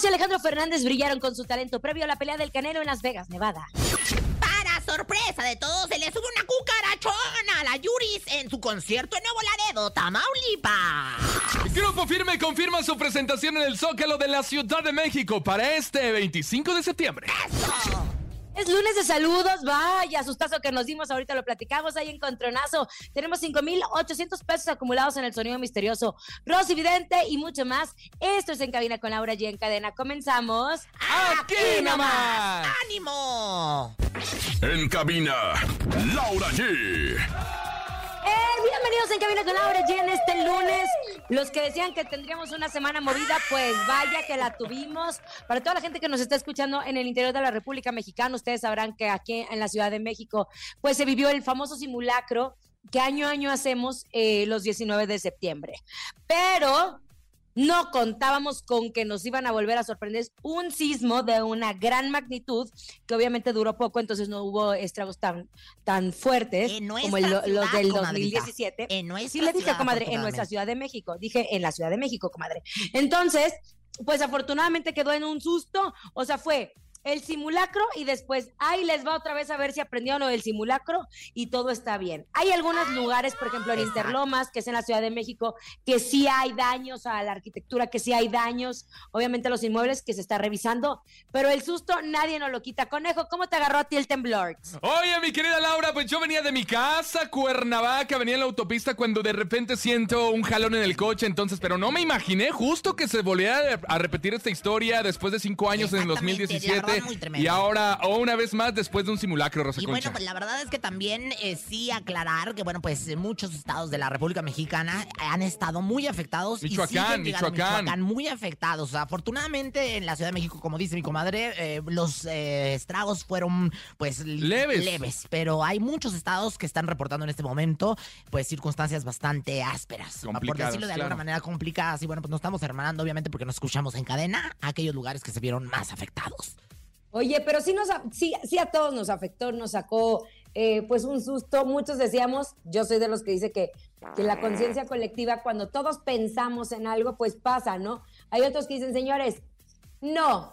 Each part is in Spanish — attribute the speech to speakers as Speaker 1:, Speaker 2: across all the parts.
Speaker 1: Y Alejandro Fernández brillaron con su talento previo a la pelea del Canelo en Las Vegas, Nevada.
Speaker 2: Para sorpresa de todos, se le sube una cucarachona a la Yuris en su concierto en Nuevo Laredo, Tamaulipas.
Speaker 3: Grupo Firme confirma su presentación en el Zócalo de la Ciudad de México para este 25 de septiembre.
Speaker 1: Es lunes de saludos, vaya sustazo que nos dimos, ahorita lo platicamos ahí en Contronazo. Tenemos 5,800 pesos acumulados en el sonido misterioso, Rosy Vidente y mucho más. Esto es En Cabina con Laura G en cadena. Comenzamos.
Speaker 3: ¡Aquí nomás!
Speaker 2: ¡Ánimo!
Speaker 4: En cabina, Laura G.
Speaker 1: Eh, bienvenidos en Cabina con Laura G en este lunes. Los que decían que tendríamos una semana movida, pues vaya que la tuvimos. Para toda la gente que nos está escuchando en el interior de la República Mexicana, ustedes sabrán que aquí en la Ciudad de México, pues se vivió el famoso simulacro que año a año hacemos eh, los 19 de septiembre. Pero no contábamos con que nos iban a volver a sorprender un sismo de una gran magnitud, que obviamente duró poco, entonces no hubo estragos tan, tan fuertes como el- los del
Speaker 2: comadrita.
Speaker 1: 2017.
Speaker 2: En nuestra
Speaker 1: Sí, le dije, comadre, en nuestra. Ciudad de México. Dije en la Ciudad de México, comadre. Entonces, pues afortunadamente quedó en un susto. O sea, fue el simulacro y después ahí les va otra vez a ver si aprendieron lo del simulacro y todo está bien. Hay algunos lugares, por ejemplo, en. Interlomas, que es en la Ciudad de México, que sí hay daños a la arquitectura, que sí hay daños, obviamente a los inmuebles que se está revisando, pero el susto nadie nos lo quita. Conejo, ¿cómo te agarró a ti el temblor?
Speaker 3: Oye, mi querida Laura, pues yo venía de mi casa, Cuernavaca, venía en la autopista cuando de repente siento un jalón en el coche, entonces, pero no me imaginé justo que se volviera a repetir esta historia después de cinco años en el
Speaker 2: Exactamente, la
Speaker 3: 2017
Speaker 2: muy
Speaker 3: y ahora o una vez más después de un simulacro, Rosa
Speaker 2: Y
Speaker 3: Concha.
Speaker 2: bueno, pues la verdad es que también eh, sí aclarar que, bueno, pues muchos estados de la República Mexicana han estado muy afectados. y
Speaker 3: Michoacán,
Speaker 2: a
Speaker 3: Michoacán.
Speaker 2: Michoacán muy afectados. Afortunadamente en la Ciudad de México, como dice mi comadre, eh, los eh, estragos fueron pues
Speaker 3: Leves.
Speaker 2: leves. Pero hay muchos estados que están reportando en este momento pues circunstancias bastante ásperas. por decirlo de
Speaker 3: claro.
Speaker 2: alguna manera complicadas. Y bueno, pues nos estamos hermanando obviamente porque nos escuchamos en cadena a aquellos lugares que se vieron más afectados.
Speaker 1: Oye, pero sí, nos, sí, sí a todos nos afectó, nos sacó eh, pues un susto. Muchos decíamos, yo soy de los que dice que, que la conciencia colectiva, cuando todos pensamos en algo, pues pasa, ¿no? Hay otros que dicen, señores, no,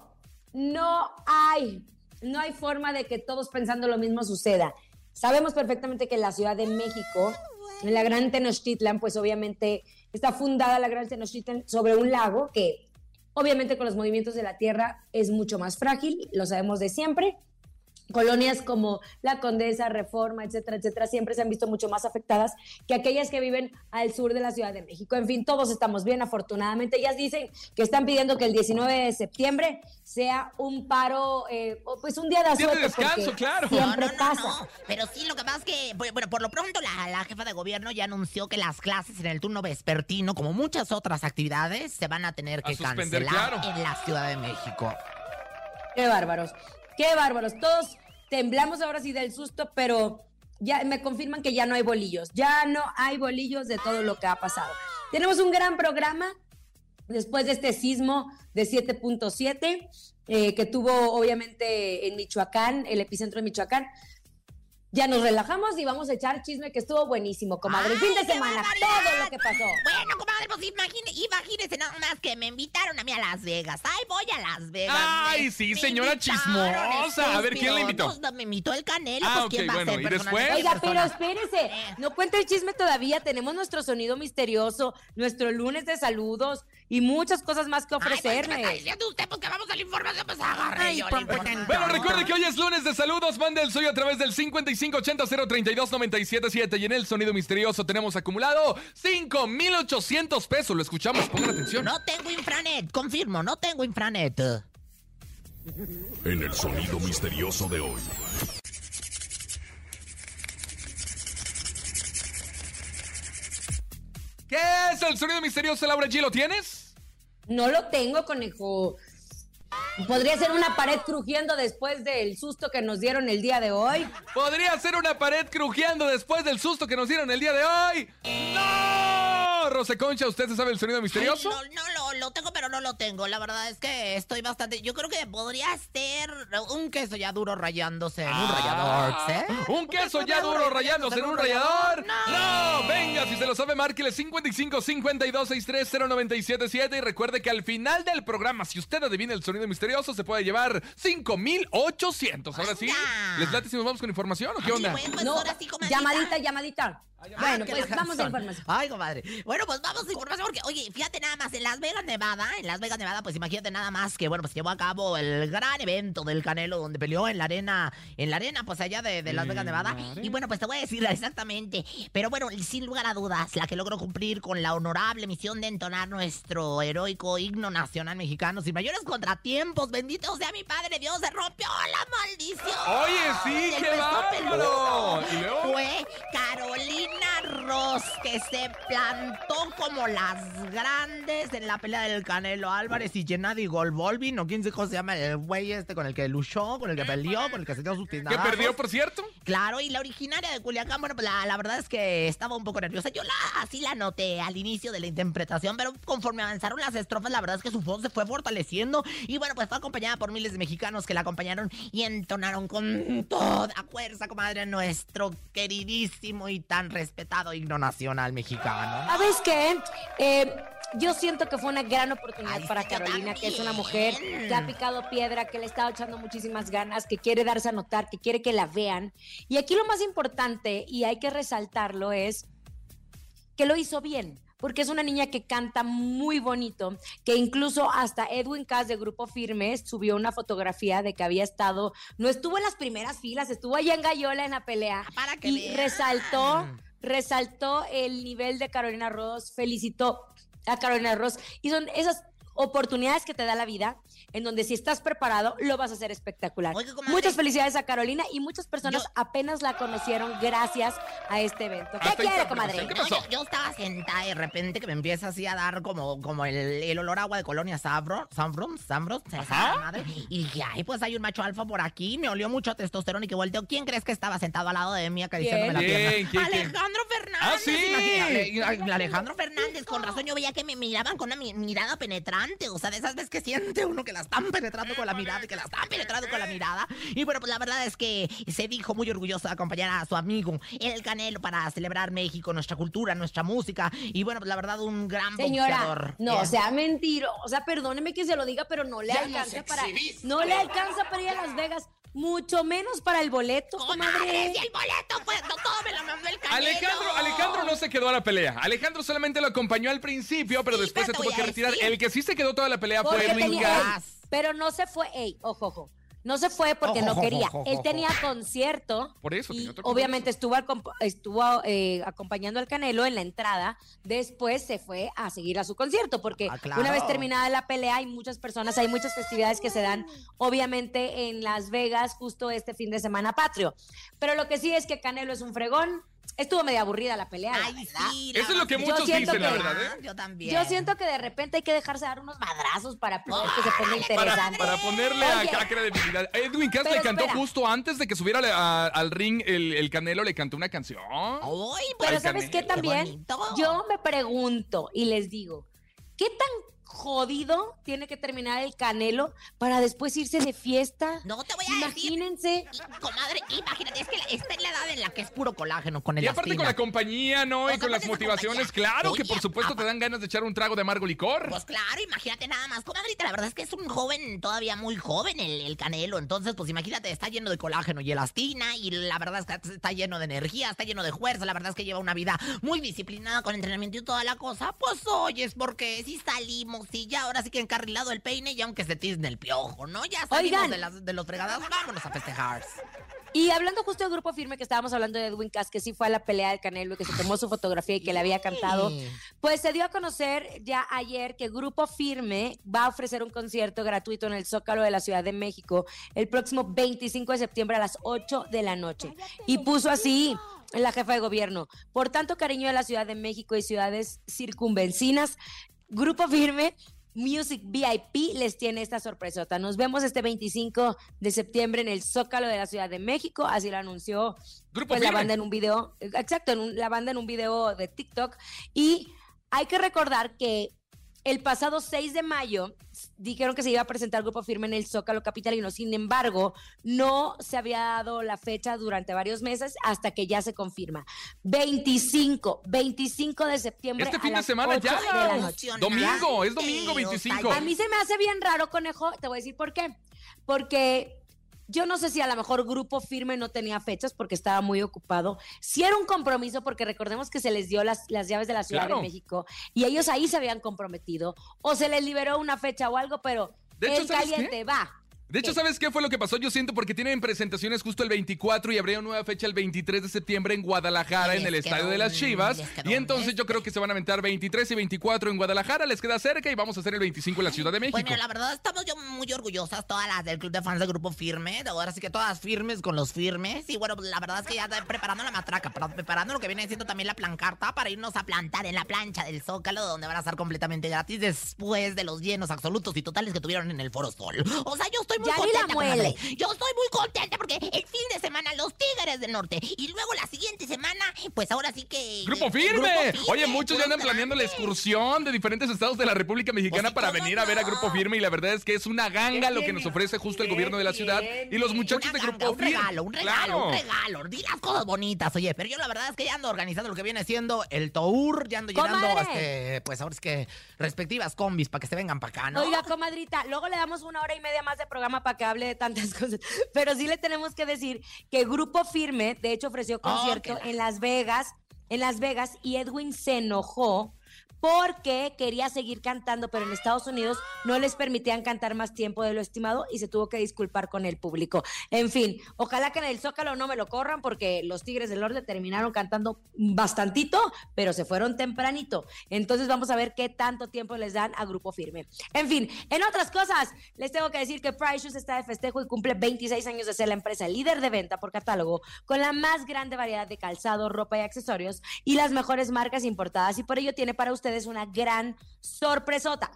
Speaker 1: no hay, no hay forma de que todos pensando lo mismo suceda. Sabemos perfectamente que la Ciudad de México, en la Gran Tenochtitlan, pues obviamente está fundada la Gran Tenochtitlan sobre un lago que obviamente con los movimientos de la Tierra es mucho más frágil, lo sabemos de siempre. Colonias como la Condesa, Reforma, etcétera, etcétera, siempre se han visto mucho más afectadas que aquellas que viven al sur de la Ciudad de México. En fin, todos estamos bien, afortunadamente. Ellas dicen que están pidiendo que el 19 de septiembre sea un paro, eh, o pues un día de
Speaker 3: Día de descanso, claro.
Speaker 1: Siempre
Speaker 2: no, no,
Speaker 1: pasa.
Speaker 2: no. Pero sí, lo que pasa es que, bu- bueno, por lo pronto la, la jefa de gobierno ya anunció que las clases en el turno vespertino, como muchas otras actividades, se van a tener que cancelar
Speaker 3: claro.
Speaker 2: en la Ciudad de México.
Speaker 1: Qué bárbaros, qué bárbaros. Todos temblamos ahora sí del susto, pero ya me confirman que ya no hay bolillos. Ya no hay bolillos de todo lo que ha pasado. Tenemos un gran programa después de este sismo de 7.7 eh, que tuvo obviamente en Michoacán, el epicentro de Michoacán. Ya nos relajamos y vamos a echar chisme que estuvo buenísimo, comadre. El fin de
Speaker 2: ¡Ay, qué
Speaker 1: semana, todo lo que pasó.
Speaker 2: Bueno, comadre, pues imagine, imagínese nada más que me invitaron a mí a Las Vegas. Ay, voy a Las Vegas.
Speaker 3: Ay,
Speaker 2: Me-
Speaker 3: sí,
Speaker 2: me
Speaker 3: señora chismosa. A ver, ¿quién la invitó?
Speaker 2: Pues, me invitó el Canelo,
Speaker 3: Ah,
Speaker 2: pues quién
Speaker 3: ok,
Speaker 2: va a
Speaker 3: bueno,
Speaker 2: ser
Speaker 3: ¿y
Speaker 2: personalmente
Speaker 3: después?
Speaker 1: Oiga, pero espérese,
Speaker 2: Eh.
Speaker 1: no cuenta el chisme todavía. Tenemos nuestro sonido misterioso, nuestro lunes de saludos y muchas cosas más que
Speaker 2: Ay, pues, ¿qué me está
Speaker 1: ofrecerle.
Speaker 2: diciendo usted? Pues que vamos a la información, pues agarre
Speaker 5: Ay,
Speaker 2: yo la
Speaker 5: por-
Speaker 2: información.
Speaker 3: Bueno, recuerde que hoy es lunes de saludos. Mande el suyo a través del 5580-032-977 y en el sonido misterioso tenemos acumulado 5,800 pesos. Lo escuchamos, pongan atención.
Speaker 2: No tengo infranet, confirmo, no tengo infranet.
Speaker 4: En el sonido misterioso de hoy.
Speaker 3: ¿Qué es el sonido misterioso, Laura G? ¿Lo tienes?
Speaker 1: No lo tengo, conejo. Podría ser una pared crujiendo después del susto que nos dieron el día de hoy.
Speaker 3: ¿Podría ser una pared crujiendo después del susto que nos dieron el día de hoy? ¡No! Rosa Concha, ¿usted se sabe el sonido misterioso?
Speaker 2: Ay, no, no lo, lo tengo, pero no lo tengo. La verdad es que estoy bastante. Yo creo que podría ser un queso ya duro rayándose en un rallador, ¿eh?
Speaker 3: Ah, ¿Un queso ya duro rayándose en un rallador? No. Venga, si se lo sabe, márquele 55 52 63 0977 y recuerde que al final del programa, si usted adivina el sonido misterioso, se puede llevar 5800. Ahora sí. ¿les late si nos vamos con información o qué onda?
Speaker 2: Bueno, pues
Speaker 1: No,
Speaker 2: ahora sí, comadrita.
Speaker 1: llamadita, llamadita. Bueno, pues vamos a información.
Speaker 2: Ay, comadre. Bueno, pues vamos a información porque, oye, fíjate nada más, en Las Vegas, Nevada, en Las Vegas, Nevada, pues imagínate nada más que, bueno, pues llevó a cabo el gran evento del Canelo donde peleó en la arena, en la arena, pues allá de, de Las Vegas, Nevada. Y bueno, pues te voy a decir exactamente. Pero bueno, sin lugar a dudas, la que logró cumplir con la honorable misión de entonar nuestro heroico himno nacional mexicano sin mayores contratiempos. Bendito sea mi padre Dios, se rompió la maldición.
Speaker 3: Oye, sí, qué bárbaro.
Speaker 2: Fue Carolina Ross que se plantó como las grandes en la pelea del Canelo Álvarez y Gennady Goldvolvin, o quién se llama el güey este con el que luchó, con el que peleó, con el que se dio sus
Speaker 3: ¿Que perdió, por cierto?
Speaker 2: Claro, y la originaria de Culiacán, bueno, pues la, la verdad es que estaba un poco nerviosa. Yo la, así la noté al inicio de la interpretación, pero conforme avanzaron las estrofas, la verdad es que su voz se fue fortaleciendo. Y bueno, pues fue acompañada por miles de mexicanos que la acompañaron y entonaron con toda fuerza, comadre, nuestro queridísimo y tan respetado himno nacional mexicano.
Speaker 1: ¿Sabes qué? Eh, yo siento que fue una gran oportunidad
Speaker 2: Ay,
Speaker 1: para
Speaker 2: sí,
Speaker 1: Carolina, que es una mujer que ha picado piedra, que le estado echando muchísimas ganas, que quiere darse a notar, que quiere que la vean. Y aquí lo más importante, y hay que resaltarlo, es que lo hizo bien. Porque es una niña que canta muy bonito, que incluso hasta Edwin Cass de Grupo Firmes subió una fotografía de que había estado, no estuvo en las primeras filas, estuvo allá en Gallola en la pelea.
Speaker 2: Ah, Para que
Speaker 1: y
Speaker 2: vean.
Speaker 1: resaltó, resaltó el nivel de Carolina Ross, felicitó a Carolina Ross. Y son esas oportunidades que te da la vida, en donde si estás preparado, lo vas a hacer espectacular. Muchas felicidades a Carolina y muchas personas
Speaker 2: Yo-
Speaker 1: apenas la conocieron gracias a este evento. ¿Qué
Speaker 3: Hasta
Speaker 1: quiere, comadre?
Speaker 3: ¿Qué
Speaker 2: No,
Speaker 3: pasó?
Speaker 2: yo, yo estaba sentada y de repente que me empieza así a dar como, como el, el olor a agua de colonia Sabro, Sambros, Sambros, esa madre. Y dije, ay, pues hay un macho alfa por aquí. Me olió mucho a testosterona y que volteo. ¿Quién crees que estaba sentado al lado de mí acariciándome la pierna?
Speaker 3: ¿Quién? ¿Quién?
Speaker 2: Alejandro Fernández.
Speaker 3: Ah, ¿sí?
Speaker 2: imagínate. Alejandro Fernández, con razón yo veía que me miraban con una mi- mirada penetrante. O sea, de esas veces que siente uno que la están penetrando con la mirada y que la están penetrando con la mirada. Y bueno, pues la verdad es que se dijo muy orgulloso de acompañar a su amigo, el Canelo, para celebrar México, nuestra cultura, nuestra música. Y bueno, pues la verdad, un gran
Speaker 1: Señora,
Speaker 2: boxeador.
Speaker 1: no,
Speaker 2: Eh,
Speaker 1: sea mentiro. O sea, perdóneme que se lo diga, pero no le alcanza para. No le alcanza para ir a Las Vegas, mucho menos para el boleto,
Speaker 2: ¡Comadre,
Speaker 1: comadre.
Speaker 2: si el boleto, pues no, todo me lo mandó el Canelo!
Speaker 3: Alejandro, Alejandro no se quedó a la pelea. Alejandro solamente lo acompañó al principio, pero
Speaker 2: Sí,
Speaker 3: después se
Speaker 2: pero
Speaker 3: tuvo que retirar.
Speaker 2: decir.
Speaker 3: El que sí se quedó toda la pelea fue
Speaker 1: Porque
Speaker 3: Edwin
Speaker 1: tenía,
Speaker 3: Cass.
Speaker 1: ey, pero no se fue, ey, ojo, ojo. No se fue porque
Speaker 2: Ojo,
Speaker 1: no quería.
Speaker 2: ojo,
Speaker 1: Él tenía concierto.
Speaker 3: Por eso,
Speaker 1: y
Speaker 3: tenía otro
Speaker 1: obviamente estuvo, estuvo eh, acompañando al Canelo en la entrada. Después se fue a seguir a su concierto porque
Speaker 2: Ah, claro.
Speaker 1: una vez terminada la pelea hay muchas personas, hay muchas festividades que se dan obviamente en Las Vegas justo este fin de semana patrio. Pero lo que sí es que Canelo es un fregón, estuvo media aburrida la pelea. la
Speaker 2: Ay,
Speaker 1: verdad.
Speaker 2: sí. la
Speaker 3: Eso es lo que muchos dicen, la verdad, ¿eh?
Speaker 2: Yo también.
Speaker 1: Yo siento que de repente hay que dejarse dar unos madrazos para que se ponga
Speaker 3: Para,
Speaker 1: interesante.
Speaker 3: para ponerle
Speaker 1: Oye,
Speaker 3: acá credibilidad. Edwin Cass
Speaker 1: pero
Speaker 3: le cantó
Speaker 1: espera.
Speaker 3: justo antes de que subiera a- al ring el, el Canelo, le cantó una canción.
Speaker 2: Uy,
Speaker 1: Pero
Speaker 3: Ay,
Speaker 1: ¿sabes qué también? Yo me pregunto y les digo, ¿qué tan jodido tiene que terminar el Canelo para después irse de fiesta?
Speaker 2: No te voy a decir.
Speaker 1: Imagínense.
Speaker 2: Comadre, imagínate, es que está en la edad en la que es puro colágeno con el
Speaker 3: Y aparte con la compañía, ¿no?
Speaker 2: O
Speaker 3: Y
Speaker 2: sea,
Speaker 3: con las motivaciones,
Speaker 2: compañía.
Speaker 3: claro que por supuesto te dan ganas de echar un trago de amargo licor.
Speaker 2: Pues claro, imagínate nada más. Comadrita, la verdad es que es un joven, todavía muy joven el, el Canelo. Entonces, pues imagínate, está lleno de colágeno y elastina. Y la verdad es que está lleno de energía, está lleno de fuerza. La verdad es que lleva una vida muy disciplinada con entrenamiento y toda la cosa. Pues oyes, porque si salimos y ya ahora sí que encarrilado el peine y aunque se tizne el piojo, ¿no? Ya salimos
Speaker 1: Oigan.
Speaker 2: de, las, de los fregadas, vámonos a festejar.
Speaker 1: Y hablando justo del grupo firme que estábamos hablando de Edwin Cass, que sí fue a la pelea del Canelo y que se tomó su fotografía y que le había cantado,
Speaker 2: Sí.
Speaker 1: pues se dio a conocer ya ayer que Grupo Firme va a ofrecer un concierto gratuito en el Zócalo de la Ciudad de México el próximo 25 de septiembre a las 8 de la noche. Y puso así la jefa de gobierno. Por tanto, cariño de la Ciudad de México y ciudades circunvencinas, Grupo Firme Music VIP les tiene esta sorpresota. Nos vemos este 25 de septiembre en el Zócalo de la Ciudad de México, así lo anunció
Speaker 3: Grupo
Speaker 1: pues, la banda en un video, exacto, en un- la banda en un video de TikTok. Y hay que recordar que el pasado 6 de mayo dijeron que se iba a presentar Grupo Firme en el Zócalo Capitalino. Sin embargo, no se había dado la fecha durante varios meses hasta que ya se confirma. 25, 25 de septiembre.
Speaker 3: Este
Speaker 1: a
Speaker 3: fin de
Speaker 1: las
Speaker 3: semana
Speaker 1: 8
Speaker 3: ya.
Speaker 1: de la.
Speaker 3: Domingo, es domingo
Speaker 2: Sí, o sea,
Speaker 3: 25.
Speaker 1: A mí se me hace bien raro, conejo. Te voy a decir por qué. Porque yo no sé si a lo mejor Grupo Firme no tenía fechas porque estaba muy ocupado. Si era un compromiso, porque recordemos que se les dio las, las llaves de la Ciudad
Speaker 3: Claro.
Speaker 1: de México y ellos ahí se habían comprometido. O se les liberó una fecha o algo, pero
Speaker 3: De hecho,
Speaker 1: el caliente va.
Speaker 3: De hecho. ¿sabes qué fue lo que pasó? Yo siento porque tienen presentaciones justo el 24 y habría una nueva fecha el 23 de septiembre en Guadalajara,
Speaker 2: Les
Speaker 3: en el Estadio de las Chivas. Y entonces yo creo que se van a aventar 23 y 24 en Guadalajara, les queda cerca y vamos a hacer el 25 en la Ciudad de México.
Speaker 2: Pues mira, la verdad estamos yo muy orgullosas todas las del club de fans del grupo firme. Ahora sí que todas firmes con los firmes. Y bueno, la verdad es que ya preparando la matraca, preparando lo que viene siendo también la plancarta para irnos a plantar en la plancha del Zócalo, donde van a estar completamente gratis después de los llenos absolutos y totales que tuvieron en el Foro Sol. O sea, yo estoy muy
Speaker 1: Ya la muele.
Speaker 2: Yo estoy muy contenta porque el fin de semana los Tigres del Norte y luego la siguiente semana, pues ahora sí que.
Speaker 3: ¡Grupo firme!
Speaker 2: Grupo Firme,
Speaker 3: Oye, muchos ya andan planeando la excursión de diferentes estados de la República Mexicana
Speaker 2: Pues
Speaker 3: para
Speaker 2: ¿cómo
Speaker 3: venir a ver a? Grupo Firme y la verdad es que es una ganga
Speaker 1: ¿Qué
Speaker 3: lo que nos ofrece justo el
Speaker 1: ¿Qué
Speaker 3: gobierno de la ciudad y los muchachos
Speaker 2: Una
Speaker 3: de Grupo
Speaker 2: ganga, un
Speaker 3: Firme.
Speaker 2: regalo, un regalo,
Speaker 3: Claro.
Speaker 2: un regalo. Di las cosas bonitas, oye. Pero yo la verdad es que ya ando organizando lo que viene siendo el tour. Ya ando llenando, este, pues ahora es que respectivas combis para que se vengan para acá, ¿no?
Speaker 1: Oiga, comadrita, luego le damos una hora y media más de programa para que hable de tantas cosas. Pero sí le tenemos que decir que Grupo Firme, de hecho, ofreció concierto
Speaker 2: Oh, que la-
Speaker 1: en Las Vegas, en Las Vegas, y Edwin se enojó porque quería seguir cantando, pero en Estados Unidos no les permitían cantar más tiempo de lo estimado y se tuvo que disculpar con el público. En fin, ojalá que en el Zócalo no me lo corran porque los Tigres del Norte terminaron cantando bastantito, pero se fueron tempranito. Entonces vamos a ver qué tanto tiempo les dan a Grupo Firme. En fin, en otras cosas, les tengo que decir que Price Shoes está de festejo y cumple 26 años de ser la empresa líder de venta por catálogo con la más grande variedad de calzado, ropa y accesorios y las mejores marcas importadas y por ello tiene para ustedes una gran sorpresota.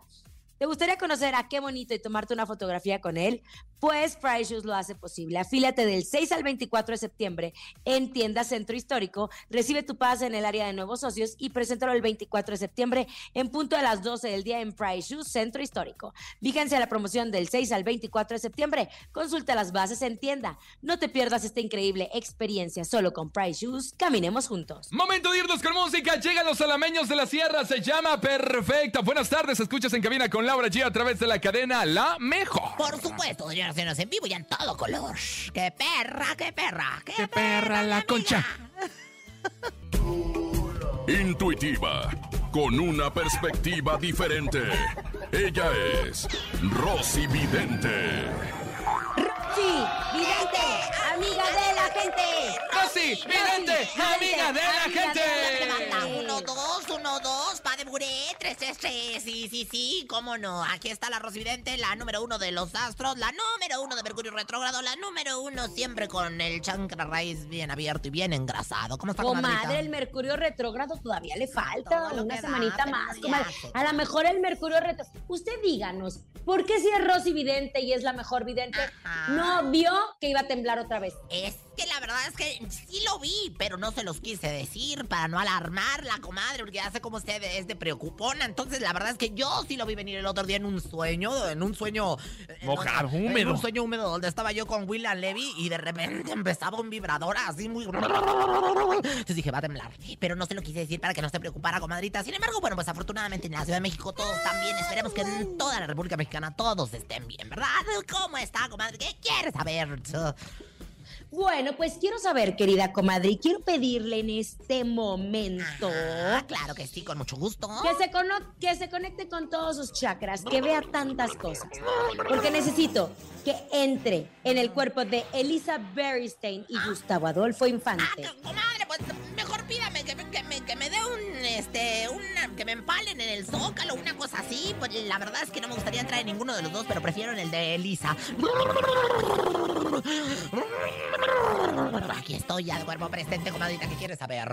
Speaker 1: ¿Te gustaría conocer a qué bonito y tomarte una fotografía con él? Pues Price Shoes lo hace posible. Afílate del 6 al 24 de septiembre en Tienda Centro Histórico. Recibe tu pase en el área de nuevos socios y preséntalo el 24 de septiembre en punto de las 12 del día en Price Shoes Centro Histórico. Fíjense la promoción del 6 al 24 de septiembre. Consulta las bases en tienda. No te pierdas esta increíble experiencia solo con Price Shoes. Caminemos juntos.
Speaker 3: Momento de irnos con música. Llegan los alameños de la sierra. Se llama Perfecta. Buenas tardes. Escuchas en cabina con Laura G a través de la cadena La Mejor.
Speaker 2: Por supuesto, señoras y señores, en vivo y en todo color. ¡Qué perra, qué perra! ¡Qué,
Speaker 3: ¡Qué perra la concha!
Speaker 4: Intuitiva, con una perspectiva diferente. Ella es Rosy Vidente.
Speaker 1: Sí, vidente, amiga de la gente.
Speaker 3: Rosy, vidente, amiga de la gente.
Speaker 2: Uno, dos, uno, dos, va de aseguré, tres, tres, tres. Sí, sí, sí, cómo no. Aquí está la Rosvidente, la número uno de los astros, la número uno de Mercurio retrógrado, la número uno siempre con el chancra raíz bien abierto y bien engrasado. ¿Cómo está, comadrita?
Speaker 1: Comadre, el Mercurio retrógrado todavía le falta una
Speaker 2: da,
Speaker 1: semanita más, comadre. A lo mejor el Mercurio retrógrado. Usted díganos, ¿por qué si es Rosy vidente y es la mejor vidente,
Speaker 2: Ajá.
Speaker 1: no vio que iba a temblar otra vez?
Speaker 2: Es que la verdad es que sí lo vi, pero no se los quise decir para no alarmarla, comadre, porque ya sé cómo usted es de preocupona. Entonces, la verdad es que yo sí lo vi venir el otro día en un sueño, en un sueño... eh,
Speaker 3: Mojado,
Speaker 2: en
Speaker 3: húmedo.
Speaker 2: un sueño húmedo donde estaba yo con William Levy y de repente empezaba un vibrador así muy... Entonces dije, va a temblar. Pero no se lo quise decir para que no se preocupara, comadrita. Sin embargo, bueno, pues afortunadamente en la Ciudad de México todos están bien. Esperemos que en toda la República Mexicana todos estén bien, ¿verdad? ¿Cómo está, comadre? ¿Qué quieres saber?
Speaker 1: Bueno, pues quiero saber, querida comadre, y quiero pedirle en este momento
Speaker 2: Ah, claro que sí, con mucho gusto.
Speaker 1: que se, cono- que se conecte con todos sus chakras, que vea tantas cosas. Porque necesito que entre en el cuerpo de Elisa Berrystein y Gustavo Adolfo
Speaker 2: Ah,
Speaker 1: Infante.
Speaker 2: que- comadre, pues que, me- que dé un, este, una, que me empalen en el zócalo, una cosa así. Pues la verdad es que no me gustaría entrar en ninguno de los dos, pero prefiero en el de Elisa. Aquí estoy ya de cuerpo presente, comadrita, ¿qué quieres saber?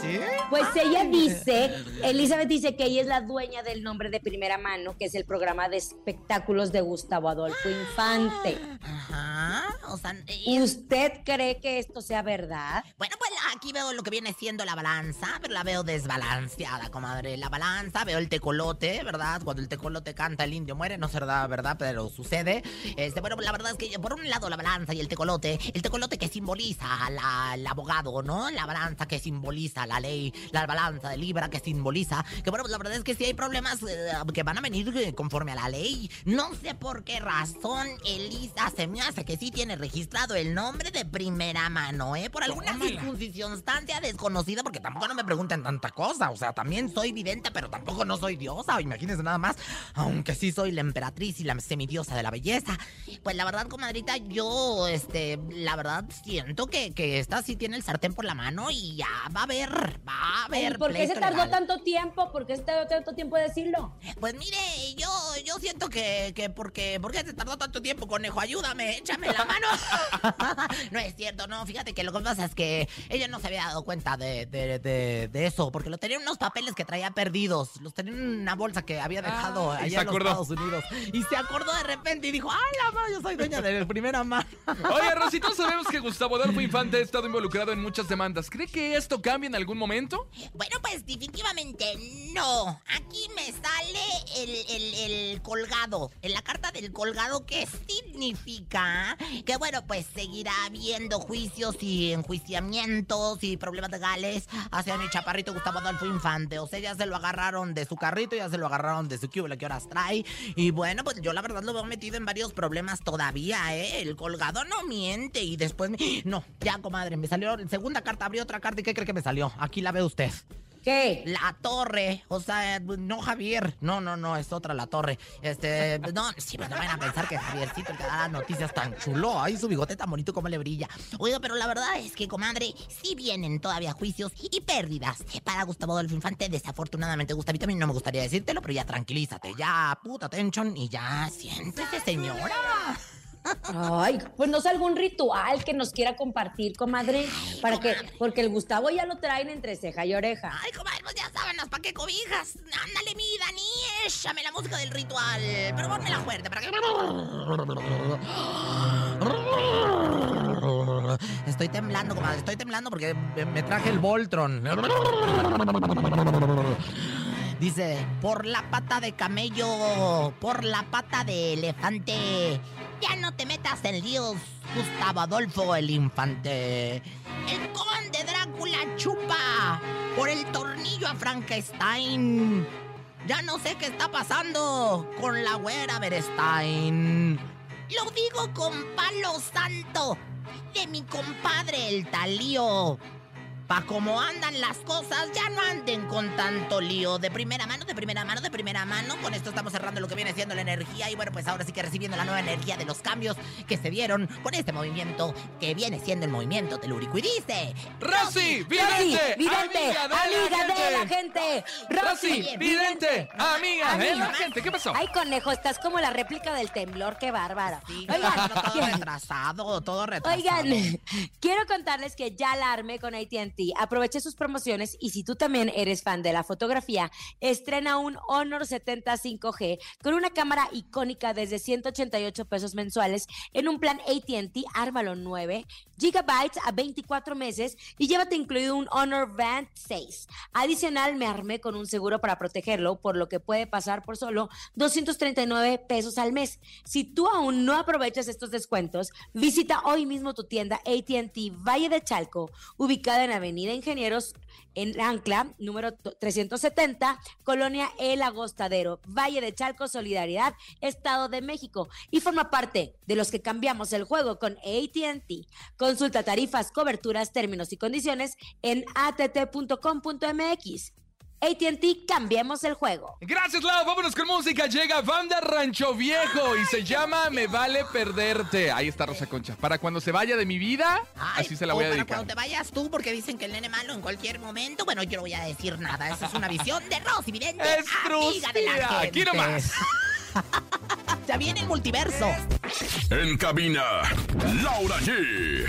Speaker 2: ¿Sí?
Speaker 1: Pues ella dice, Elizabeth dice que ella es la dueña del nombre de primera mano, que es el programa de espectáculos de Gustavo Adolfo Infante.
Speaker 2: Ajá, o sea... y-
Speaker 1: ¿Usted cree que esto sea verdad?
Speaker 2: Bueno, pues aquí veo lo que viene siendo la balanza, pero la veo desbalanceada, comadre. La balanza, veo el tecolote, ¿verdad? Cuando el tecolote canta, el indio muere, no se da, ¿verdad? Pero sucede. Este, bueno, la verdad es que por un lado la balanza y el tecolote, el tecolote que simboliza la- al abogado, ¿no? La balanza que simboliza la ley, la balanza de Libra que simboliza, que bueno, la verdad es que sí hay problemas eh, que van a venir eh, conforme a la ley. No sé por qué razón Elisa se me hace que sí tiene registrado el nombre de primera mano, ¿eh? Por alguna circunstancia desconocida, porque tampoco no me pregunten tanta cosa. O sea, también soy vidente, pero tampoco no soy diosa. Imagínense nada más. Aunque sí soy la emperatriz y la semidiosa de la belleza. Pues la verdad, comadrita, yo, este, la verdad siento que, que esta sí tiene el sartén por la mano y ya va a haber, va a haber.
Speaker 1: ¿Y ¿Por qué se tardó
Speaker 2: legal.
Speaker 1: tanto tiempo? ¿Por qué se tardó tanto tiempo de decirlo?
Speaker 2: Pues mire, yo, yo siento que, que porque, ¿por qué se tardó tanto tiempo, conejo? Ayúdame, échame la mano. no es cierto, no, fíjate que lo que pasa es que ella no se había dado cuenta de, de, de- de eso, porque lo tenía en unos papeles que traía perdidos, los tenía en una bolsa que había dejado
Speaker 3: Ah,
Speaker 2: allá en los. Estados Unidos. Y se acordó de repente y dijo, ¡ay, la madre, yo soy dueña de primera mano!
Speaker 3: Oye, Rosito, sabemos que Gustavo Adolfo Infante ha estado involucrado en muchas demandas. ¿Cree que esto cambie en algún momento?
Speaker 2: Bueno, pues definitivamente no. Aquí me sale el, el- el colgado. En la carta del colgado, ¿qué significa? Que bueno, pues seguirá habiendo juicios y enjuiciamientos y problemas legales hacia mi chaparrito Gustavo Adolfo Infante. O sea, ya se lo agarraron de su carrito, ya se lo agarraron de su cubole que horas trae. Y bueno, pues yo la verdad lo veo metido en varios problemas todavía, ¿eh? El colgado no miente y después... me- No, ya, comadre, me salió... Segunda carta, abrí otra carta y ¿qué cree que me salió? Aquí la ve usted.
Speaker 1: ¿Qué?
Speaker 2: La torre, o sea, no Javier, no, no, no, es otra la torre. Este, no, sí, pues no van a pensar que Javiercito el que da las noticias tan chulo, ay, su bigote tan bonito como le brilla. Oiga, pero la verdad es que, comadre, sí vienen todavía juicios y pérdidas para Gustavo Adolfo Infante, desafortunadamente, Gustavito, a mí no me gustaría decírtelo, pero ya tranquilízate, ya, puta atención y ya, siéntese, señora.
Speaker 1: Ay, pues no sé algún ritual que nos quiera compartir, comadre, para que, porque el Gustavo ya lo traen entre ceja y oreja.
Speaker 2: Ay, comadre, pues ya sábanas, ¿para qué cobijas? Ándale, mi Dani, échame la música del ritual. Pero ponmela fuerte para que... Estoy temblando, comadre, estoy temblando porque me traje el Voltron. Dice, por la pata de camello, por la pata de elefante, ya no te metas en líos, Gustavo Adolfo el infante. El conde Drácula chupa por el tornillo a Frankenstein. Ya no sé qué está pasando con la güera Berestein. Lo digo con palo santo de mi compadre el talío. Pa' cómo andan las cosas, ya no anden con tanto lío. De primera mano, de primera mano, de primera mano. Con esto estamos cerrando lo que viene siendo la energía. Y bueno, pues ahora sí que recibiendo la nueva energía de los cambios que se dieron con este movimiento que viene siendo el movimiento telúrico. Y dice...
Speaker 3: Rosy,
Speaker 1: Rosy,
Speaker 3: vidente,
Speaker 1: vidente, amiga de la gente.
Speaker 3: Rosy,
Speaker 1: Rosy,
Speaker 3: vidente, amiga de la gente. ¿Qué pasó?
Speaker 1: Ay, conejo, estás como la réplica del temblor, qué bárbaro.
Speaker 2: Sí,
Speaker 1: Oigan,
Speaker 2: todo retrasado, todo retrasado.
Speaker 1: Oigan, quiero contarles que ya la armé con ATT. Aproveché sus promociones y si tú también eres fan de la fotografía, estrena un Honor 70 5G con una cámara icónica desde 188 pesos mensuales en un plan ATT Ármalo 9 gigabytes a 24 meses y llévate incluido un Honor Band 6. Adicional, me armé con un seguro para protegerlo, por lo que puede pasar por solo 239 pesos al mes. Si tú aún no aprovechas estos descuentos, visita hoy mismo tu tienda ATT Valle de Chalco, ubicada en Avenida Ingenieros en Ancla, número 370, Colonia El Agostadero, Valle de Chalco, Solidaridad, Estado de México. Y forma parte de los que cambiamos el juego con ATT. Consulta tarifas, coberturas, términos y condiciones en att.com.mx. ATT, cambiemos el juego.
Speaker 3: Gracias, Lau. Vámonos con música. Llega Banda Rancho Viejo y se llama Me Vale Perderte. Ahí está Rosa Concha. Para cuando se vaya de mi vida,
Speaker 2: Ay,
Speaker 3: así se la voy a
Speaker 2: para
Speaker 3: dedicar.
Speaker 2: cuando te vayas tú, porque dicen que el nene malo en cualquier momento. Bueno, yo no voy a decir nada. Esa es una visión de Rosy Vidente,
Speaker 3: Es
Speaker 2: amiga de la gente.
Speaker 3: Aquí nomás.
Speaker 2: ya viene el multiverso.
Speaker 4: En cabina, Laura G.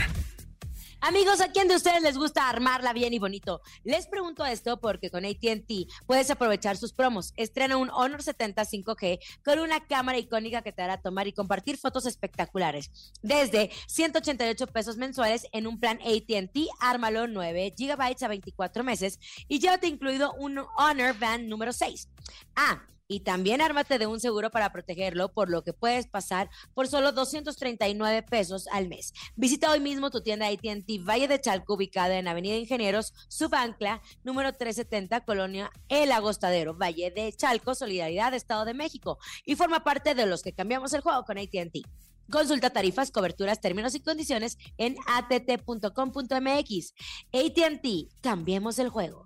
Speaker 1: Amigos, ¿a quién de ustedes les gusta armarla bien y bonito? Les pregunto esto porque con ATT puedes aprovechar sus promos. Estrena un Honor 70 5G con una cámara icónica que te hará tomar y compartir fotos espectaculares. Desde 188 pesos mensuales en un plan ATT Ármalo 9 GB a 24 meses y llévate incluido un Honor Band número 6. Ah, y también ármate de un seguro para protegerlo, por lo que puedes pasar por solo 239 pesos al mes. Visita hoy mismo tu tienda AT&T Valle de Chalco, ubicada en Avenida Ingenieros, Subancla, número 370, Colonia El Agostadero, Valle de Chalco, Solidaridad, Estado de México. Y forma parte de los que cambiamos el juego con AT&T. Consulta tarifas, coberturas, términos y condiciones en att.com.mx. AT&T, cambiemos el juego.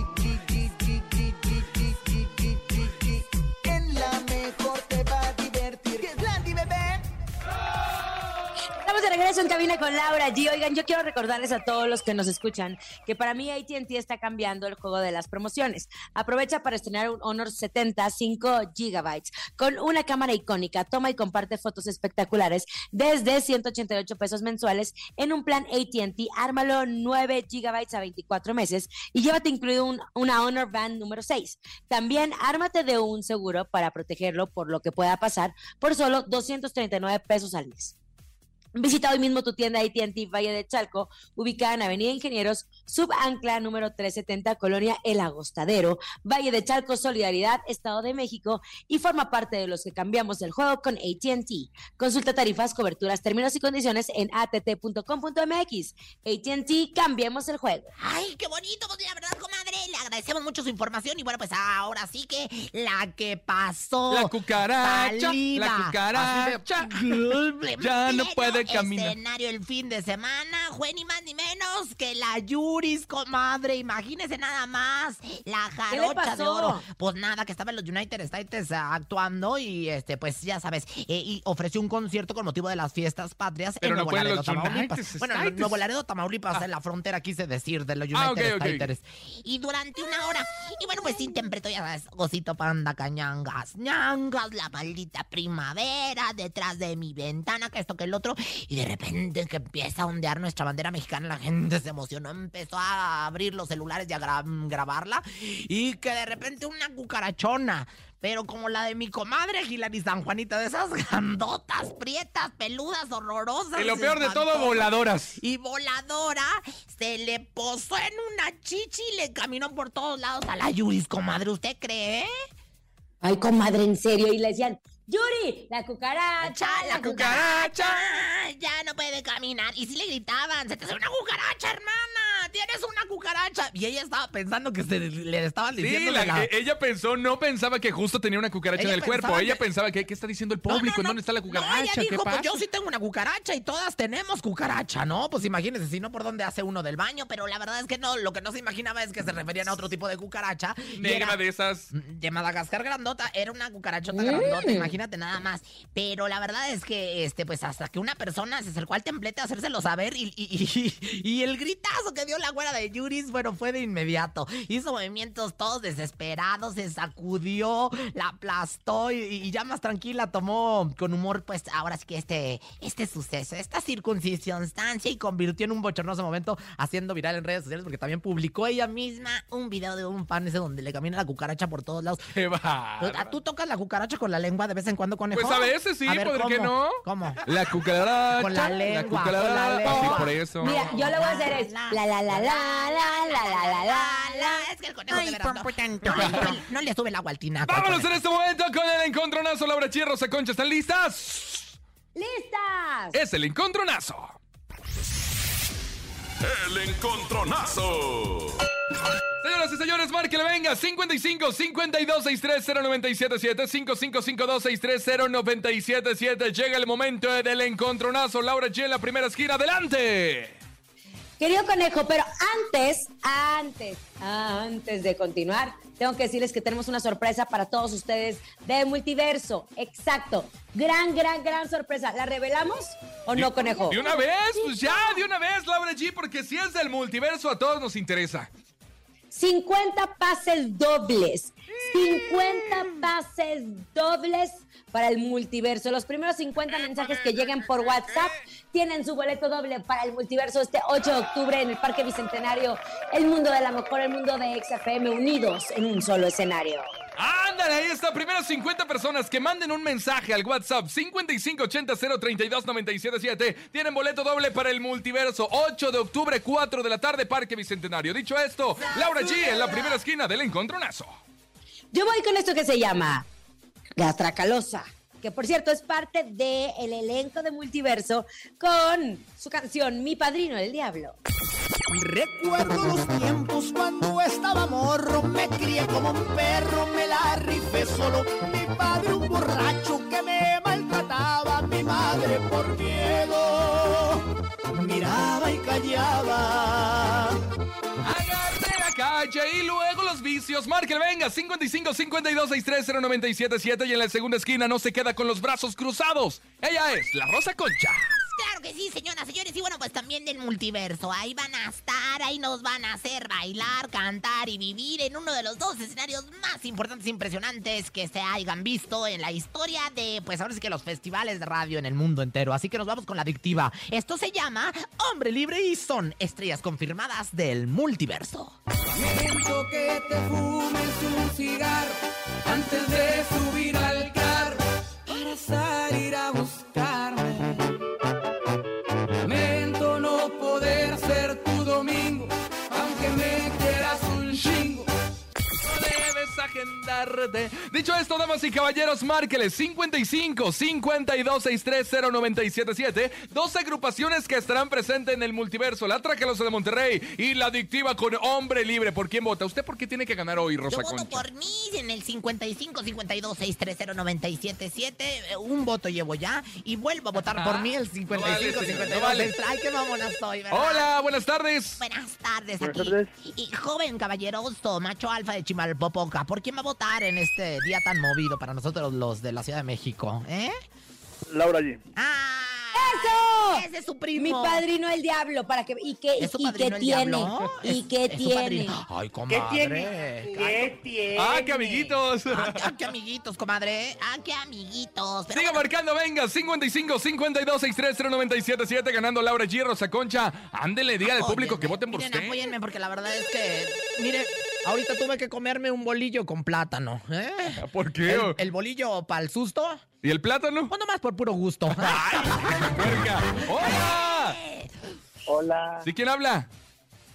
Speaker 1: regreso en cabina con Laura G. Oigan, yo quiero recordarles a todos los que nos escuchan que para mí AT&T está cambiando el juego de las promociones. Aprovecha para estrenar un Honor 70 5 gigabytes con una cámara icónica. Toma y comparte fotos espectaculares desde 188 pesos mensuales en un plan AT&T. Ármalo 9 gigabytes a 24 meses y llévate incluido un- una Honor Band número 6. También ármate de un seguro para protegerlo por lo que pueda pasar por solo 239 pesos al mes. Visita hoy mismo tu tienda AT&T Valle de Chalco, ubicada en Avenida Ingenieros, Subancla número 370, Colonia El Agostadero, Valle de Chalco, Solidaridad, Estado de México, y forma parte de los que cambiamos el juego con AT&T. Consulta tarifas, coberturas, términos y condiciones en att.com.mx. AT&T, cambiemos el juego.
Speaker 2: Ay, qué bonito, pues la verdad, comadre. Agradecemos mucho su información. Y bueno, pues ahora sí que la que pasó.
Speaker 3: La cucaracha,
Speaker 2: saliva.
Speaker 3: la cucaracha.
Speaker 2: De-
Speaker 3: Ya no puede caminar.
Speaker 2: Escenario el fin de semana, fue ni más ni menos que la Yuris, comadre. Imagínese nada más. La
Speaker 1: ¿Qué le
Speaker 2: jarocha de oro. Pues nada, que estaba en los United States ah, actuando y este, pues ya sabes, eh, y ofreció un concierto con motivo de las fiestas patrias
Speaker 3: Pero
Speaker 2: en
Speaker 3: no
Speaker 2: Nuevo Laredo,
Speaker 3: los
Speaker 2: Tamaulipas.
Speaker 3: United
Speaker 2: Bueno. Nuevo Laredo, Tamaulipas, en la frontera, quise decir, de los United
Speaker 3: Ah, ok, ok.
Speaker 2: States. Y durante una hora, y bueno, pues interpretó, ya sabes, Osito Panda Cañangas, ñangas, la maldita primavera, detrás de mi ventana, que esto, que el otro, y de repente que empieza a ondear nuestra bandera mexicana, la gente se emocionó, empezó a abrir los celulares y a gra- grabarla, y que de repente una cucarachona. Pero como la de mi comadre Hilary San Juanita, de esas grandotas, prietas, peludas, horrorosas.
Speaker 3: Y lo peor de todo, voladoras.
Speaker 2: Y voladora se le posó en una chichi y le caminó por todos lados a la Yuris, comadre. ¿Usted cree?
Speaker 1: Ay, comadre, en serio. Y le decían, Yuri, la cucaracha,
Speaker 2: la cucaracha ya no puede caminar. Y si le gritaban, se te hace una cucaracha, hermana. Tienes una cucaracha. Y ella estaba pensando que se le estaban
Speaker 3: Sí,
Speaker 2: diciendo
Speaker 3: la-
Speaker 2: de la-
Speaker 3: e- ella pensó, no pensaba que justo tenía una cucaracha
Speaker 2: Ella
Speaker 3: en el cuerpo. Ella pensaba que, ¿qué está diciendo el
Speaker 2: No, no,
Speaker 3: público? ¿En
Speaker 2: no.
Speaker 3: dónde está la
Speaker 2: No,
Speaker 3: cucaracha?
Speaker 2: ella
Speaker 3: ¿Qué
Speaker 2: dijo,
Speaker 3: pasa?
Speaker 2: pues yo sí tengo una cucaracha y todas tenemos cucaracha, ¿no? Pues imagínense, si no, ¿por dónde hace uno del baño? Pero la verdad es que no, lo que no se imaginaba es que se referían a otro tipo de cucaracha.
Speaker 3: Negra
Speaker 2: era-
Speaker 3: de esas.
Speaker 2: de Madagascar grandota, era una cucarachota
Speaker 1: Mm.
Speaker 2: grandota, imagínate nada más. Pero la verdad es que, este, pues hasta que una persona se acercó al templete a hacérselo saber y, y, y- y el gritazo que dio la güera de Yuris, bueno, fue de inmediato. Hizo movimientos todos desesperados, se sacudió, la aplastó y, y ya más tranquila tomó con humor, pues ahora sí que este, este suceso, esta circunstancia y convirtió en un bochornoso momento haciendo viral en redes sociales porque también publicó ella misma un video de un fan ese donde le camina la cucaracha por todos lados.
Speaker 3: ¡Qué
Speaker 2: ¿Tú,
Speaker 3: bárbaro!
Speaker 2: tú tocas la cucaracha con la lengua de vez en cuando, conejo?
Speaker 3: Pues a veces sí,
Speaker 2: A ver,
Speaker 3: ¿por qué
Speaker 2: ¿cómo?
Speaker 3: no?
Speaker 2: ¿Cómo?
Speaker 3: La cucaracha.
Speaker 2: Con la lengua,
Speaker 3: cucaracha.
Speaker 2: con la lengua.
Speaker 3: Sí, por eso.
Speaker 1: Mira, yo lo voy a hacer es la la la la la la la la la la
Speaker 2: Es que el conejo de veras no, no le sube, no le sube el agua al tinaco.
Speaker 3: Vámonos en este momento con el encontronazo. Laura Chierro, Concha, ¿están listas?
Speaker 1: ¡Listas!
Speaker 3: Es el encontronazo.
Speaker 4: El encontronazo.
Speaker 3: Señoras y señores, márquele venga. 55 52 630 977 5552 630 977 Llega el momento del encontronazo. Laura G en la primera esquina. ¡Adelante!
Speaker 1: Querido conejo, pero antes, antes, antes de continuar, tengo que decirles que tenemos una sorpresa para todos ustedes de multiverso. Exacto. Gran, gran, gran sorpresa. ¿La revelamos o no, conejo?
Speaker 3: De una vez, pues ya, de una vez, Laura G, porque si es del multiverso, a todos nos interesa.
Speaker 1: 50 pases dobles. 50 pases dobles para el multiverso. Los primeros 50 mensajes que lleguen por WhatsApp tienen su boleto doble para el multiverso este 8 de octubre en el Parque Bicentenario. El mundo de la mejor, el mundo de XFM unidos en un solo escenario.
Speaker 3: Ándale, ahí está. Primeras 50 personas que manden un mensaje al WhatsApp 5580-032-977 tienen boleto doble para el multiverso. 8 de octubre, 4 de la tarde, Parque Bicentenario. Dicho esto, Laura G en la primera esquina del encontronazo.
Speaker 1: Yo voy con esto que se llama La Tracalosa, que por cierto es parte del elenco de multiverso con su canción Mi Padrino el Diablo.
Speaker 5: Recuerdo los tiempos cuando estaba morro, me crié como un perro, me la rifé solo. Mi padre un borracho que me maltrataba, mi madre por miedo miraba y callaba.
Speaker 3: Agarré la calle y luego vicios. Márquel, venga, 55 52 630 977 y en la segunda esquina no se queda con los brazos cruzados. Ella es la Rosa Concha.
Speaker 2: Claro que sí, señoras, señores. Y bueno, pues también del multiverso. Ahí van a estar, ahí nos van a hacer bailar, cantar y vivir en uno de los dos escenarios más importantes e impresionantes que se hayan visto en la historia de, pues ahora sí que los festivales de radio en el mundo entero. Así que nos vamos con la adictiva. Esto se llama Hombre Libre y son estrellas confirmadas del multiverso.
Speaker 6: Siento que te fumes un antes de subir al carro para salir a buscarme.
Speaker 3: Dicho esto, damas y caballeros, márqueles 55 52 630 977 Dos agrupaciones que estarán presentes en el multiverso: La Tracalosa de Monterrey y La Adictiva con Hombre Libre. ¿Por quién vota? ¿Usted por qué tiene que ganar hoy,
Speaker 2: Yo
Speaker 3: Rosa
Speaker 2: voto
Speaker 3: Concha?
Speaker 2: por mí en el 55 52 630 977. Un voto llevo ya y vuelvo a votar por mí el 55
Speaker 3: No vale, señor,
Speaker 2: 52
Speaker 3: no vale.
Speaker 2: 630. Ay, qué mamona soy, ¿verdad?
Speaker 3: Hola, buenas tardes.
Speaker 2: Buenas tardes
Speaker 7: Buenas
Speaker 2: aquí.
Speaker 7: tardes.
Speaker 2: Y, y joven caballeroso, macho alfa de Chimalpopoca, ¿por quién va a votar en este día tan movido para nosotros los de la Ciudad de México? ¿Eh?
Speaker 7: Laura G.
Speaker 2: ¡Ah!
Speaker 1: ¡Eso!
Speaker 2: Ese es su primo.
Speaker 1: Mi padrino el diablo, para que y qué
Speaker 2: ¿Es su
Speaker 1: y qué
Speaker 2: el
Speaker 1: tiene
Speaker 2: diablo?
Speaker 1: y
Speaker 2: Es-
Speaker 1: qué
Speaker 2: es
Speaker 1: tiene.
Speaker 2: Ay, comadre.
Speaker 5: ¿Qué tiene?
Speaker 3: Ah, qué amiguitos.
Speaker 2: Ah, qué- ah, qué amiguitos, comadre. Ah, qué amiguitos. Pero
Speaker 3: Siga
Speaker 2: bueno,
Speaker 3: marcando, venga, 55 52 630 977 ganando Laura G, Rosa Concha. Ándele, diga al público que voten por
Speaker 2: miren,
Speaker 3: usted.
Speaker 2: apóyenme porque la verdad es que, mire, ahorita tuve que comerme un bolillo con plátano. ¿eh?
Speaker 3: ¿Por qué?
Speaker 2: El, el bolillo para el susto,
Speaker 3: ¿Y el plátano?
Speaker 2: o nomás por puro gusto.
Speaker 3: ¡Ay! ¡Hola!
Speaker 7: Hola,
Speaker 3: ¿Sí quién habla?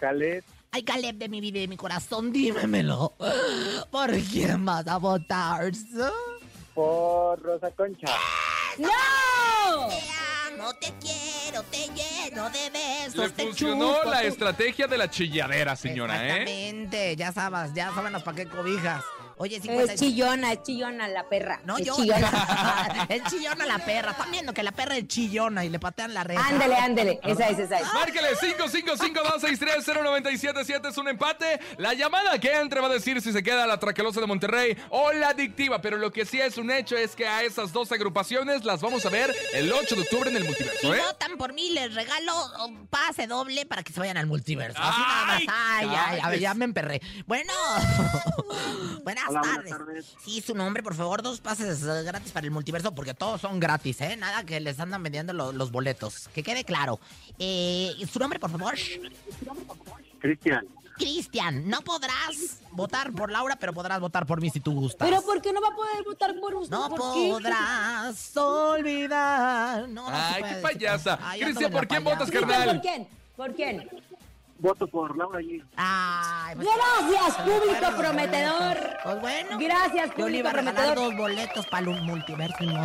Speaker 7: Caleb.
Speaker 2: Ay, Caleb de mi vida y de mi corazón, dímemelo. ¿Por quién vas a votar?
Speaker 7: por Rosa Concha.
Speaker 1: ¡No!
Speaker 2: Te amo, te quiero, te lleno de besos.
Speaker 3: Le
Speaker 2: te
Speaker 3: funcionó la estrategia de la chilladera, señora, ¿eh?
Speaker 2: Exactamente, ya sabes, ya sabemos para qué cobijas. Oye,
Speaker 1: Es
Speaker 2: 50...
Speaker 1: chillona, es chillona la perra.
Speaker 2: No,
Speaker 1: es
Speaker 2: yo.
Speaker 1: chillona.
Speaker 2: es chillona la perra. Están viendo que la perra es chillona y le patean la red.
Speaker 1: ándele, ándele. Esa es, esa es.
Speaker 3: Márquele 555-263-0977 es un empate. La llamada que entre va a decir si se queda la Traquelosa de Monterrey o la Adictiva. Pero lo que sí es un hecho es que a esas dos agrupaciones las vamos a ver el 8 de octubre en el
Speaker 2: Si
Speaker 3: multiverso, ¿eh?
Speaker 2: votan por mí, les regalo un pase doble para que se vayan al multiverso. Así nada más.
Speaker 3: Ay,
Speaker 2: Ay, ay, a ver,
Speaker 3: cállese.
Speaker 2: ya me emperré. Bueno, buenas
Speaker 7: Hola, buenas
Speaker 2: tardes. Sí, su nombre, por favor, dos pases eh, gratis para el multiverso, porque todos son gratis, ¿eh? Nada que les andan vendiendo lo- los boletos. Que quede claro. Eh, ¿Su nombre, por favor?
Speaker 7: Cristian.
Speaker 2: Cristian, no podrás votar por Laura, pero podrás votar por mí si tú gustas.
Speaker 1: Pero ¿por qué no va a poder votar por usted?
Speaker 2: No
Speaker 1: ¿Por qué?
Speaker 2: podrás olvidar. No, no se
Speaker 3: Ay, qué payasa.
Speaker 2: Ay, ya
Speaker 3: Cristian, ¿por quién
Speaker 2: payasa.
Speaker 3: votas, carnal?
Speaker 1: ¿Por quién? ¿Por quién?
Speaker 7: Voto por Laura G.
Speaker 2: Ay, pues,
Speaker 1: Gracias, público
Speaker 2: bueno,
Speaker 1: prometedor.
Speaker 2: Pues bueno.
Speaker 1: Gracias,
Speaker 2: Yo le iba
Speaker 1: público
Speaker 2: a regalar
Speaker 1: prometedor.
Speaker 2: dos boletos para el multiverso. y no.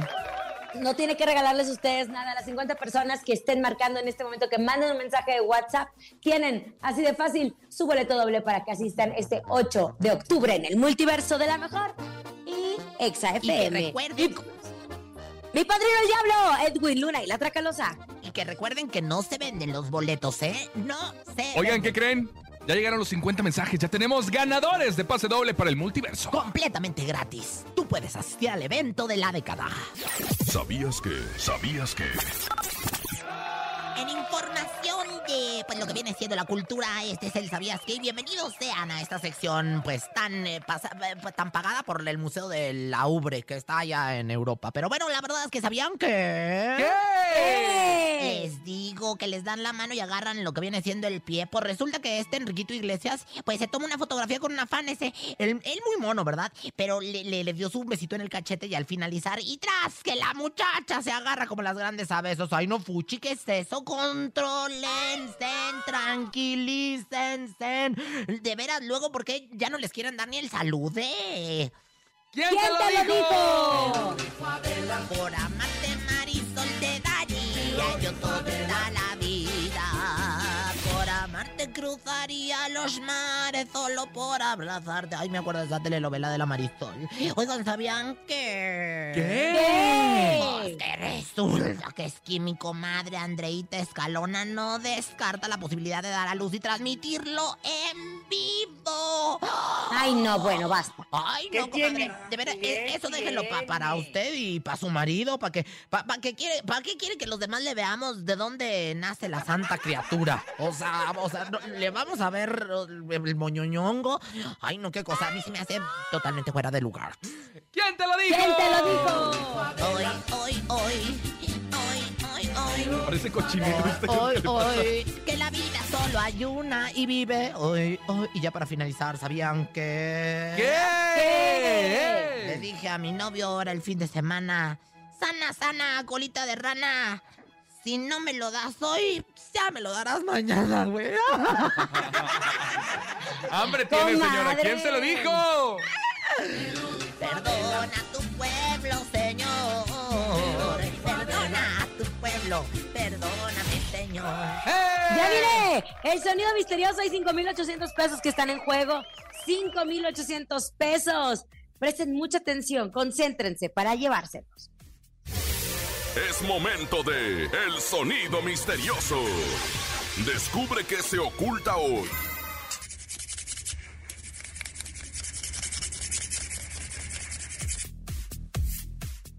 Speaker 1: No tiene que regalarles ustedes nada. Las 50 personas que estén marcando en este momento, que manden un mensaje de WhatsApp, tienen así de fácil su boleto doble para que asistan este 8 de octubre en el multiverso de la mejor y Exa
Speaker 2: Y que
Speaker 1: FM.
Speaker 2: recuerden,
Speaker 1: Mi padrino el diablo, Edwin Luna y la Tracalosa.
Speaker 2: Y que recuerden que no se venden los boletos, ¿eh? No se
Speaker 3: Oigan, ¿qué creen? Ya llegaron los 50 mensajes. Ya tenemos ganadores de pase doble para el multiverso.
Speaker 2: Completamente gratis. Tú puedes asistir al evento de la década.
Speaker 4: ¿Sabías que? ¿Sabías que?
Speaker 2: En información de pues lo que viene siendo la cultura, este es el ¿Sabías qué? Y Bienvenidos sean a esta sección pues tan, eh, eh, pues, tan pagada por el Museo de la Ubre que está allá en Europa. Pero bueno, la verdad es que sabían que...
Speaker 1: ¡Eh!
Speaker 2: Les digo que les dan la mano y agarran lo que viene siendo el pie. Pues resulta que este Enriquito Iglesias, pues se toma una fotografía con una fan ese. Él, él muy mono, ¿verdad? Pero le, le- le dio su besito en el cachete y al finalizar, y tras que la muchacha se agarra como las grandes a besos. Ay, no, Fuchi, ¿qué es eso? Controlense, tranquilícense. De veras, luego, ¿por qué ya no les quieren dar ni el salude?
Speaker 3: ¿Quién,
Speaker 1: ¿Quién te lo dijo?
Speaker 2: Por amarte Marisol te daría yo toda la cruzaría los mares solo por abrazarte. Ay, me acuerdo de esa telenovela de la Marisol. Oigan, ¿sabían que...? Pues que resulta que es que mi comadre Andreita Escalona no descarta la posibilidad de dar a luz y transmitirlo en vivo.
Speaker 1: Ay, no, bueno, basta.
Speaker 2: Ay, no, comadre. De veras, e- eso déjenlo pa- para usted y para su marido, para que, pa, pa que quiere, para qué quiere que los demás le veamos de dónde nace la santa criatura. O sea, o sea, no, le vamos a ver el, moñoñongo. Ay, no, qué cosa. A mí se me hace totalmente fuera de lugar.
Speaker 3: ¿Quién te lo dijo?
Speaker 1: ¿Quién te lo dijo?
Speaker 2: Hoy, hoy, hoy, hoy, hoy, hoy.
Speaker 3: Parece cochinero este.
Speaker 2: Hoy, hoy, que la vida solo hay una y vive hoy, hoy. Y ya para finalizar, ¿sabían que...?
Speaker 3: ¿Qué?
Speaker 2: Le dije a mi novio ahora el fin de semana, sana, sana, colita de rana. Si no me lo das hoy, ya me lo darás mañana, güey.
Speaker 3: Hambre tiene, señora. ¿Quién se lo dijo?
Speaker 2: Perdona a tu pueblo, señor. Perdona a tu pueblo. Perdóname, señor.
Speaker 1: ¡Ya viene! El sonido misterioso hay 5,800 pesos que están en juego. 5,800 pesos. Presten mucha atención, concéntrense para llevárselos.
Speaker 4: Es momento de El Sonido Misterioso. Descubre qué se oculta hoy.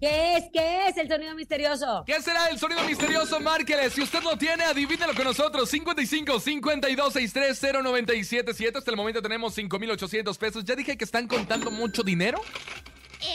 Speaker 1: ¿Qué es? ¿Qué es el sonido misterioso?
Speaker 3: ¿Qué será el sonido misterioso? Márquele. Si usted lo tiene, adivínelo con nosotros. 55 52 63 0977. Hasta el momento tenemos 5,800 pesos. Ya dije que están contando mucho dinero.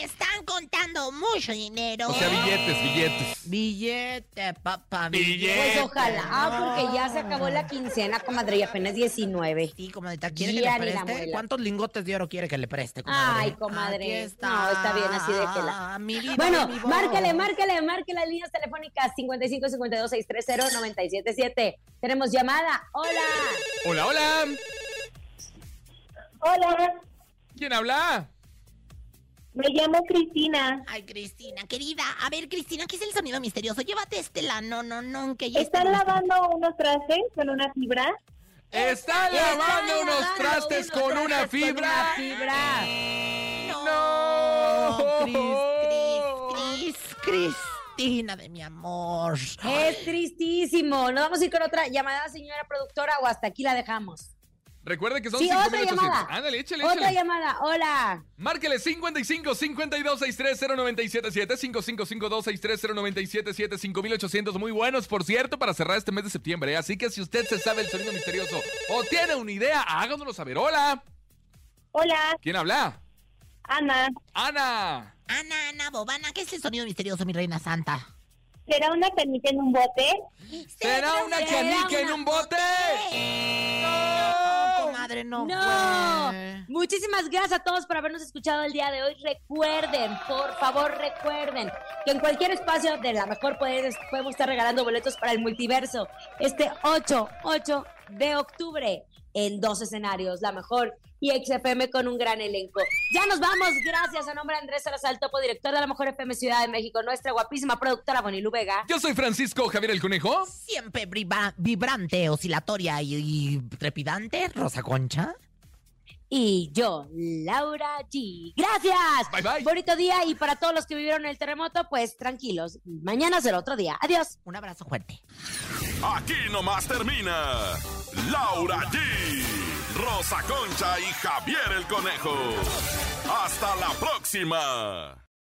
Speaker 2: Están contando mucho dinero.
Speaker 3: O sea, billetes, billetes.
Speaker 2: Billete, papá.
Speaker 3: Billete.
Speaker 1: Pues ojalá, ah, porque ya se acabó la quincena, comadre, y apenas 19.
Speaker 2: Sí, comadita, ¿quiere
Speaker 1: Ya
Speaker 2: que
Speaker 1: ni
Speaker 2: le
Speaker 1: la
Speaker 2: preste?
Speaker 1: muela.
Speaker 2: ¿Cuántos lingotes de oro quiere que le preste, comadre?
Speaker 1: Ay, comadre.
Speaker 2: Aquí está.
Speaker 1: No, está bien, así déjela.
Speaker 2: Mi vida,
Speaker 1: Bueno,
Speaker 2: mi voz.
Speaker 1: márcale, márcale, márcale las líneas telefónicas 55 52 630 977. Tenemos llamada. Hola.
Speaker 3: Hola, hola.
Speaker 8: Hola,
Speaker 3: ¿Quién habla?
Speaker 8: Me llamo Cristina.
Speaker 2: Ay, Cristina, querida. A ver, Cristina, ¿qué es el sonido misterioso? Llévate este la no, no, no, que ya
Speaker 8: ¿Están
Speaker 2: está-
Speaker 8: lavando unos trastes con una fibra?
Speaker 3: Está lavando unos trastes
Speaker 1: unos
Speaker 3: con una
Speaker 1: con
Speaker 3: fibra.
Speaker 1: una fibra.
Speaker 3: No.
Speaker 2: Cris, Cris, Cris, Cristina de mi amor.
Speaker 1: Es tristísimo. Nos vamos a ir con otra llamada, señora productora, o hasta aquí la dejamos.
Speaker 3: Recuerde que son
Speaker 1: Sí,
Speaker 3: 5800.
Speaker 1: otra llamada.
Speaker 3: Ándale, échale,
Speaker 1: Otra
Speaker 3: échale.
Speaker 1: llamada. Hola.
Speaker 3: Márquele 55 52 63 0977 5552 63 0977 5800 muy buenos por cierto para cerrar este mes de septiembre, ¿eh? así que si usted se sabe el sonido misterioso o tiene una idea, háganoslo saber. Hola.
Speaker 8: Hola,
Speaker 3: ¿Quién habla?
Speaker 8: Ana.
Speaker 3: Ana.
Speaker 2: Ana, Ana, Bobana, ¿qué es el sonido misterioso, mi reina santa?
Speaker 8: ¿Será una canica en un bote?
Speaker 3: ¿Será una
Speaker 1: será
Speaker 3: canica en
Speaker 1: una
Speaker 3: un bote?
Speaker 2: No, no.
Speaker 1: Muchísimas gracias a todos por habernos escuchado el día de hoy. Recuerden, por favor, recuerden que en cualquier espacio de la mejor podemos estar regalando boletos para el multiverso este 8, 8 de octubre en dos escenarios, la mejor y XFM con un gran elenco. Ya nos vamos, gracias a nombre de Andrés Salazar Topo, director de la mejor FM Ciudad de México, nuestra guapísima productora Bonilu Vega.
Speaker 3: Yo soy Francisco Javier el Conejo.
Speaker 2: Siempre vibra- vibrante, oscilatoria y, y trepidante, Rosa Concha.
Speaker 1: Y yo, Laura G. Gracias.
Speaker 3: Bye, bye.
Speaker 1: Bonito día y para todos los que vivieron el terremoto, pues tranquilos. Mañana será otro día. Adiós.
Speaker 2: Un abrazo fuerte.
Speaker 4: Aquí nomás termina Laura G, Rosa Concha y Javier el Conejo. Hasta la próxima.